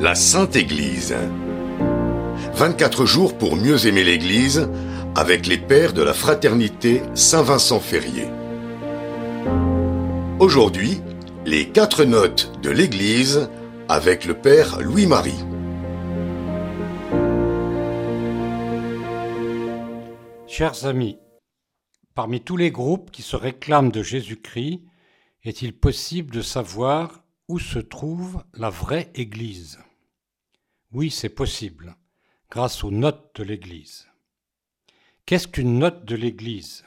La Sainte Église. 24 jours pour mieux aimer l'Église avec les pères de la fraternité Saint-Vincent Ferrier. Aujourd'hui, les quatre notes de l'Église avec le Père Louis-Marie. Chers amis, parmi tous les groupes qui se réclament de Jésus-Christ, est-il possible de savoir où se trouve la vraie Église? Oui, c'est possible, grâce aux notes de l'Église. Qu'est-ce qu'une note de l'Église?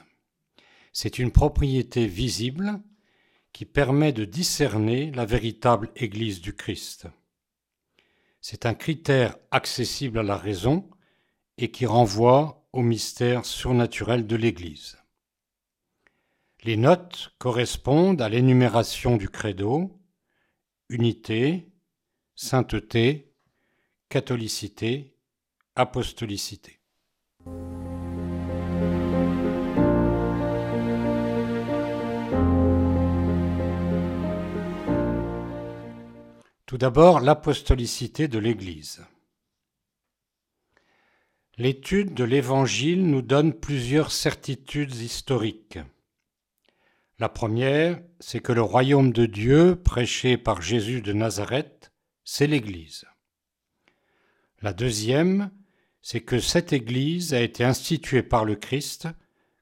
C'est une propriété visible qui permet de discerner la véritable Église du Christ. C'est un critère accessible à la raison et qui renvoie au mystère surnaturel de l'Église. Les notes correspondent à l'énumération du credo, unité, sainteté, catholicité, apostolicité. Tout d'abord, l'apostolicité de l'Église. L'étude de l'Évangile nous donne plusieurs certitudes historiques. La première, c'est que le royaume de Dieu, prêché par Jésus de Nazareth, c'est l'Église. La deuxième, c'est que cette Église a été instituée par le Christ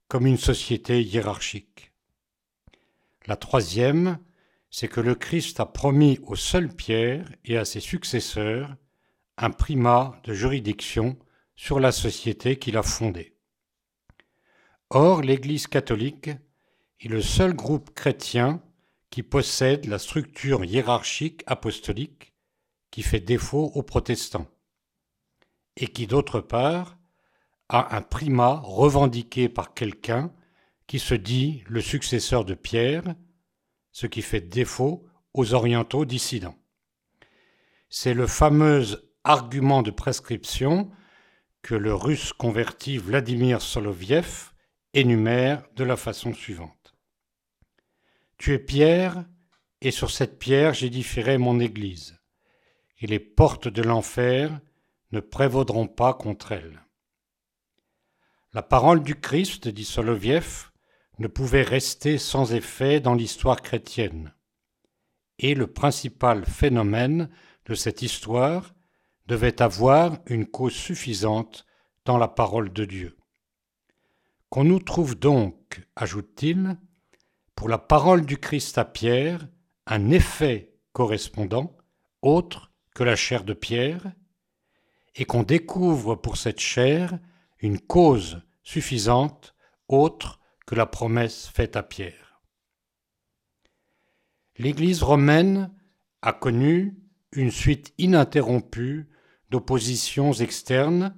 comme une société hiérarchique. La troisième, c'est que le Christ a promis au seul Pierre et à ses successeurs un primat de juridiction sur la société qu'il a fondée. Or, l'Église catholique est le seul groupe chrétien qui possède la structure hiérarchique apostolique qui fait défaut aux protestants, et qui d'autre part a un primat revendiqué par quelqu'un qui se dit le successeur de Pierre ce qui fait défaut aux orientaux dissidents. C'est le fameux argument de prescription que le russe converti Vladimir Soloviev énumère de la façon suivante. Tu es pierre, et sur cette pierre j'édifierai mon Église, et les portes de l'enfer ne prévaudront pas contre elle. La parole du Christ, dit Soloviev, ne pouvait rester sans effet dans l'histoire chrétienne. Et le principal phénomène de cette histoire devait avoir une cause suffisante dans la parole de Dieu. Qu'on nous trouve donc, ajoute-t-il, pour la parole du Christ à Pierre, un effet correspondant, autre que la chair de Pierre, et qu'on découvre pour cette chair une cause suffisante, autre que la promesse faite à Pierre. L'Église romaine a connu une suite ininterrompue d'oppositions externes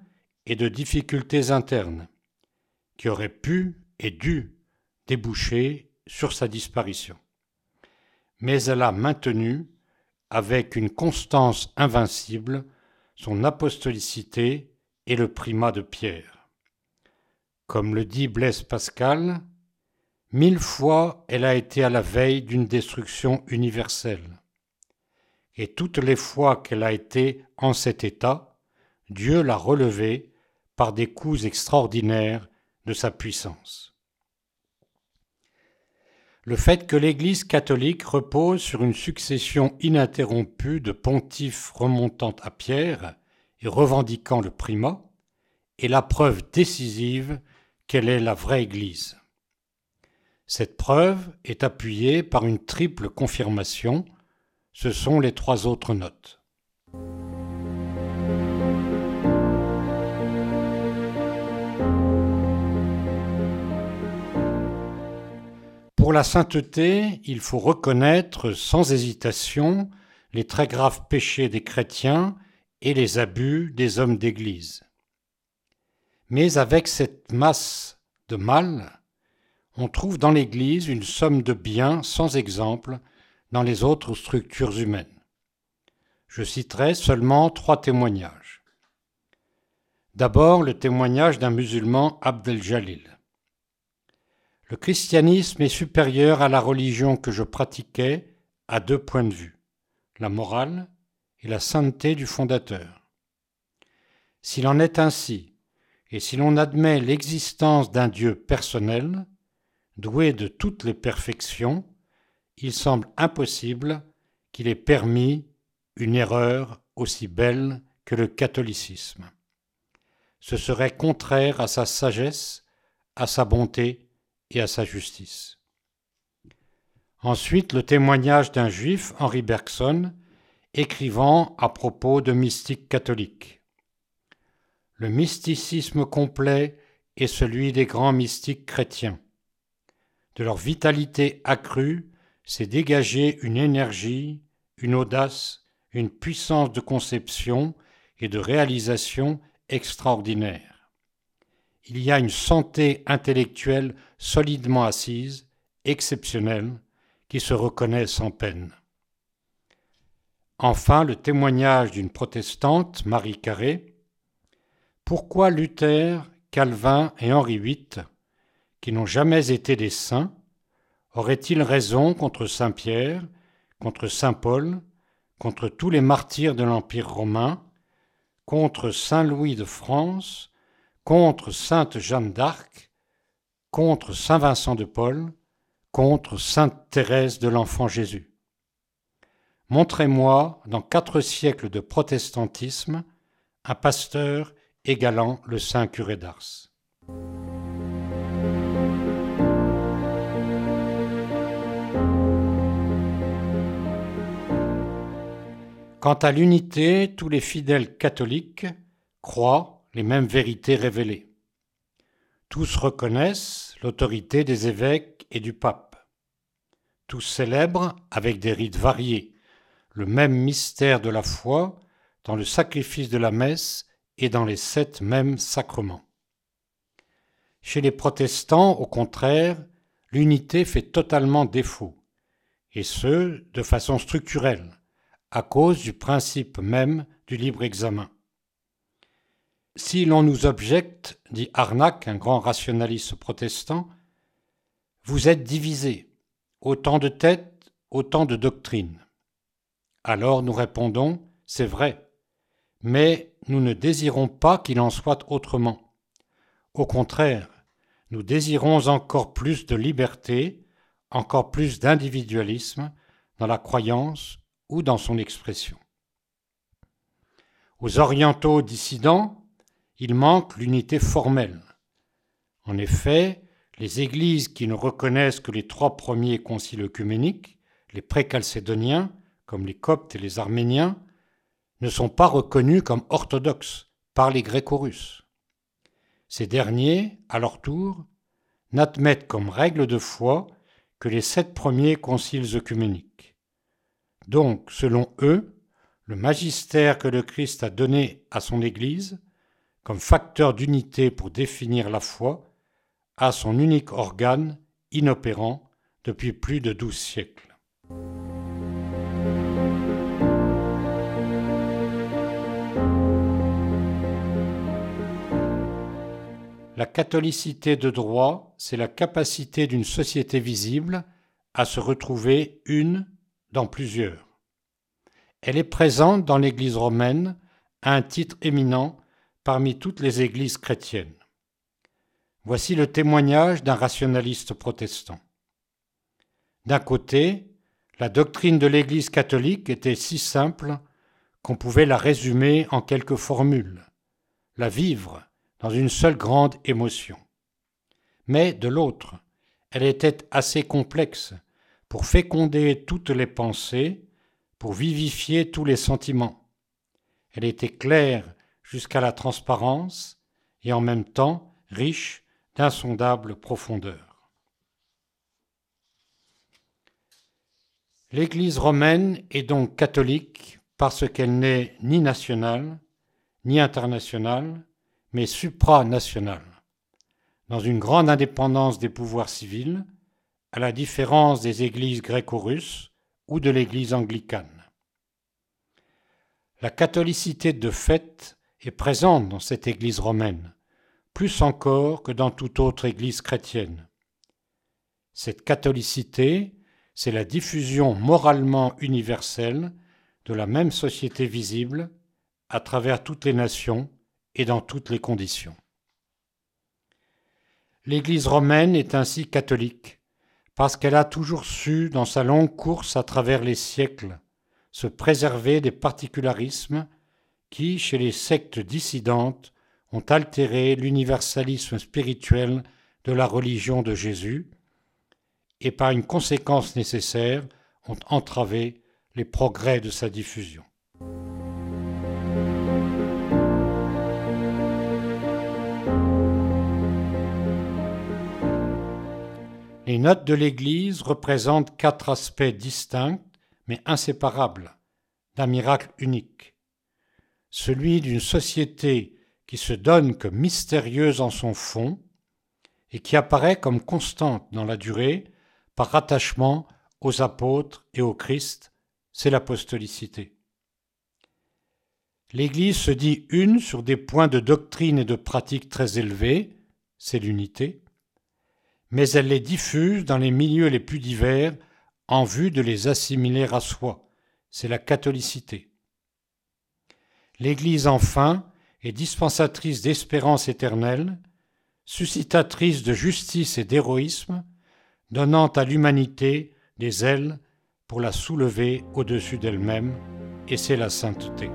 et de difficultés internes, qui auraient pu et dû déboucher sur sa disparition. Mais elle a maintenu, avec une constance invincible, son apostolicité et le primat de Pierre. Comme le dit Blaise Pascal, mille fois elle a été à la veille d'une destruction universelle. Et toutes les fois qu'elle a été en cet état, Dieu l'a relevée par des coups extraordinaires de sa puissance. Le fait que l'Église catholique repose sur une succession ininterrompue de pontifes remontant à Pierre et revendiquant le primat est la preuve décisive quelle est la vraie Église. Cette preuve est appuyée par une triple confirmation, ce sont les trois autres notes. Pour la sainteté, il faut reconnaître sans hésitation les très graves péchés des chrétiens et les abus des hommes d'Église. Mais avec cette masse de mal, on trouve dans l'Église une somme de biens sans exemple dans les autres structures humaines. Je citerai seulement trois témoignages. D'abord le témoignage d'un musulman Abdel Jalil. Le christianisme est supérieur à la religion que je pratiquais à deux points de vue, la morale et la sainteté du fondateur. S'il en est ainsi, et si l'on admet l'existence d'un Dieu personnel, doué de toutes les perfections, il semble impossible qu'il ait permis une erreur aussi belle que le catholicisme. Ce serait contraire à sa sagesse, à sa bonté et à sa justice. Ensuite, le témoignage d'un juif, Henri Bergson, écrivant à propos de mystiques catholiques. Le mysticisme complet est celui des grands mystiques chrétiens. De leur vitalité accrue s'est dégagée une énergie, une audace, une puissance de conception et de réalisation extraordinaire. Il y a une santé intellectuelle solidement assise, exceptionnelle, qui se reconnaît sans peine. Enfin, le témoignage d'une protestante, Marie Carré. Pourquoi Luther, Calvin et Henri VIII, qui n'ont jamais été des saints, auraient-ils raison contre Saint Pierre, contre Saint Paul, contre tous les martyrs de l'Empire romain, contre Saint Louis de France, contre Sainte Jeanne d'Arc, contre Saint Vincent de Paul, contre Sainte Thérèse de l'Enfant Jésus. Montrez-moi, dans quatre siècles de protestantisme, un pasteur égalant le saint curé d'Ars. Quant à l'unité, tous les fidèles catholiques croient les mêmes vérités révélées. Tous reconnaissent l'autorité des évêques et du pape. Tous célèbrent, avec des rites variés, le même mystère de la foi dans le sacrifice de la messe et dans les sept mêmes sacrements. Chez les protestants, au contraire, l'unité fait totalement défaut, et ce, de façon structurelle à cause du principe même du libre examen. Si l'on nous objecte, dit Arnac, un grand rationaliste protestant, vous êtes divisés, autant de têtes, autant de doctrines. Alors nous répondons, c'est vrai, mais nous ne désirons pas qu'il en soit autrement. Au contraire, nous désirons encore plus de liberté, encore plus d'individualisme dans la croyance ou dans son expression. Aux orientaux dissidents, il manque l'unité formelle. En effet, les églises qui ne reconnaissent que les trois premiers conciles œcuméniques, les précalcédoniens, comme les coptes et les arméniens, ne sont pas reconnues comme orthodoxes par les gréco-russes. Ces derniers, à leur tour, n'admettent comme règle de foi que les sept premiers conciles œcuméniques. Donc, selon eux, le magistère que le Christ a donné à son Église, comme facteur d'unité pour définir la foi, a son unique organe inopérant depuis plus de douze siècles. La catholicité de droit, c'est la capacité d'une société visible à se retrouver une dans plusieurs. Elle est présente dans l'Église romaine à un titre éminent parmi toutes les églises chrétiennes. Voici le témoignage d'un rationaliste protestant. D'un côté, la doctrine de l'Église catholique était si simple qu'on pouvait la résumer en quelques formules, la vivre dans une seule grande émotion. Mais de l'autre, elle était assez complexe pour féconder toutes les pensées, pour vivifier tous les sentiments. Elle était claire jusqu'à la transparence et en même temps riche d'insondables profondeurs. L'Église romaine est donc catholique parce qu'elle n'est ni nationale, ni internationale, mais supranationale, dans une grande indépendance des pouvoirs civils, à la différence des églises gréco-russes ou de l'église anglicane. La catholicité de fait est présente dans cette église romaine, plus encore que dans toute autre église chrétienne. Cette catholicité, c'est la diffusion moralement universelle de la même société visible à travers toutes les nations et dans toutes les conditions. L'Église romaine est ainsi catholique parce qu'elle a toujours su, dans sa longue course à travers les siècles, se préserver des particularismes qui, chez les sectes dissidentes, ont altéré l'universalisme spirituel de la religion de Jésus et par une conséquence nécessaire ont entravé les progrès de sa diffusion. Les notes de l'Église représentent quatre aspects distincts mais inséparables d'un miracle unique, celui d'une société qui se donne comme mystérieuse en son fond et qui apparaît comme constante dans la durée par rattachement aux apôtres et au Christ, c'est l'apostolicité. L'Église se dit une sur des points de doctrine et de pratique très élevés, c'est l'unité, mais elle les diffuse dans les milieux les plus divers en vue de les assimiler à soi, c'est la catholicité. L'Église enfin est dispensatrice d'espérance éternelle, suscitatrice de justice et d'héroïsme, donnant à l'humanité des ailes pour la soulever au-dessus d'elle-même, et c'est la sainteté.